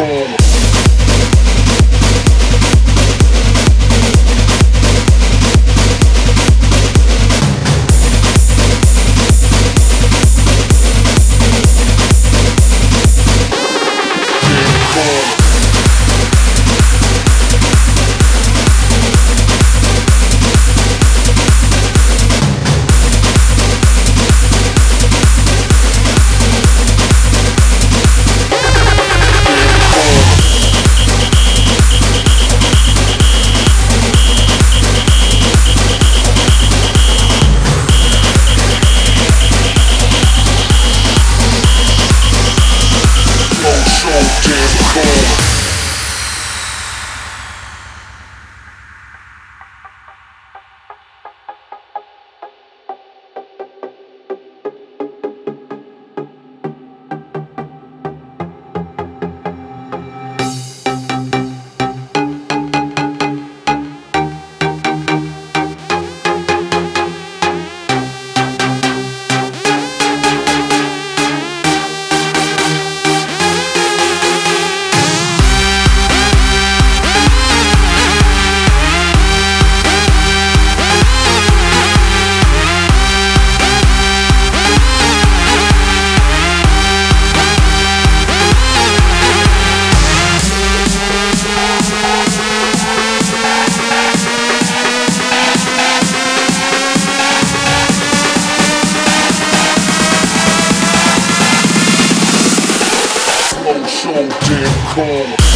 cold. Damn cold.